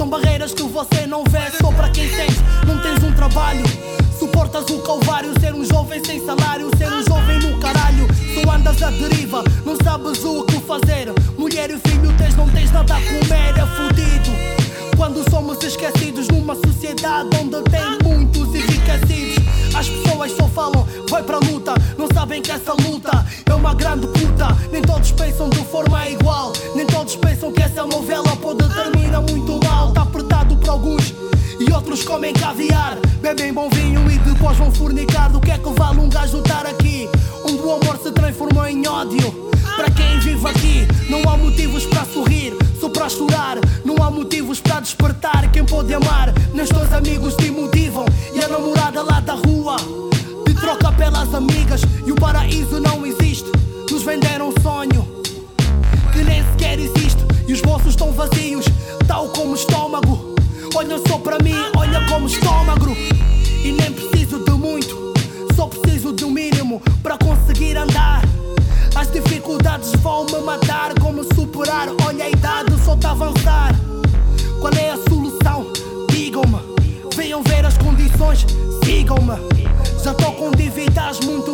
são barreiras que você não vê. Só para quem sente, não tens um trabalho. O calvário, ser um jovem sem salário, ser um jovem no caralho. Só andas à deriva, não sabes o que fazer. Mulher e filho tens, não tens nada a comer, é fudido. Quando somos esquecidos numa sociedade onde tem muitos enriquecidos. As pessoas só falam, vai pra luta, não sabem que essa luta é uma grande puta. Nem todos pensam de forma igual, nem todos pensam que essa novela pode terminar muito mal. Tá apertado para alguns e outros comem caviar, bebem bom vinho depois vão fornicar. Do que é que vale um gajo estar aqui? Onde o amor se transformou em ódio. Para quem vive aqui, não há motivos para sorrir, só para chorar. Não há motivos para despertar. Quem pode amar, nem teus amigos te motivam. E a namorada lá da rua te troca pelas amigas. E o paraíso não existe. Nos venderam um sonho que nem sequer existe. E os bolsos estão vazios, tal como o estômago. Olha só para mim, olha como estômago. E nem preciso de muito, só preciso um mínimo para conseguir andar. As dificuldades vão me matar. Como superar? Olha a idade, só tá a avançar. Qual é a solução? Digam-me. Venham ver as condições, sigam-me. Já tô com dívidas muito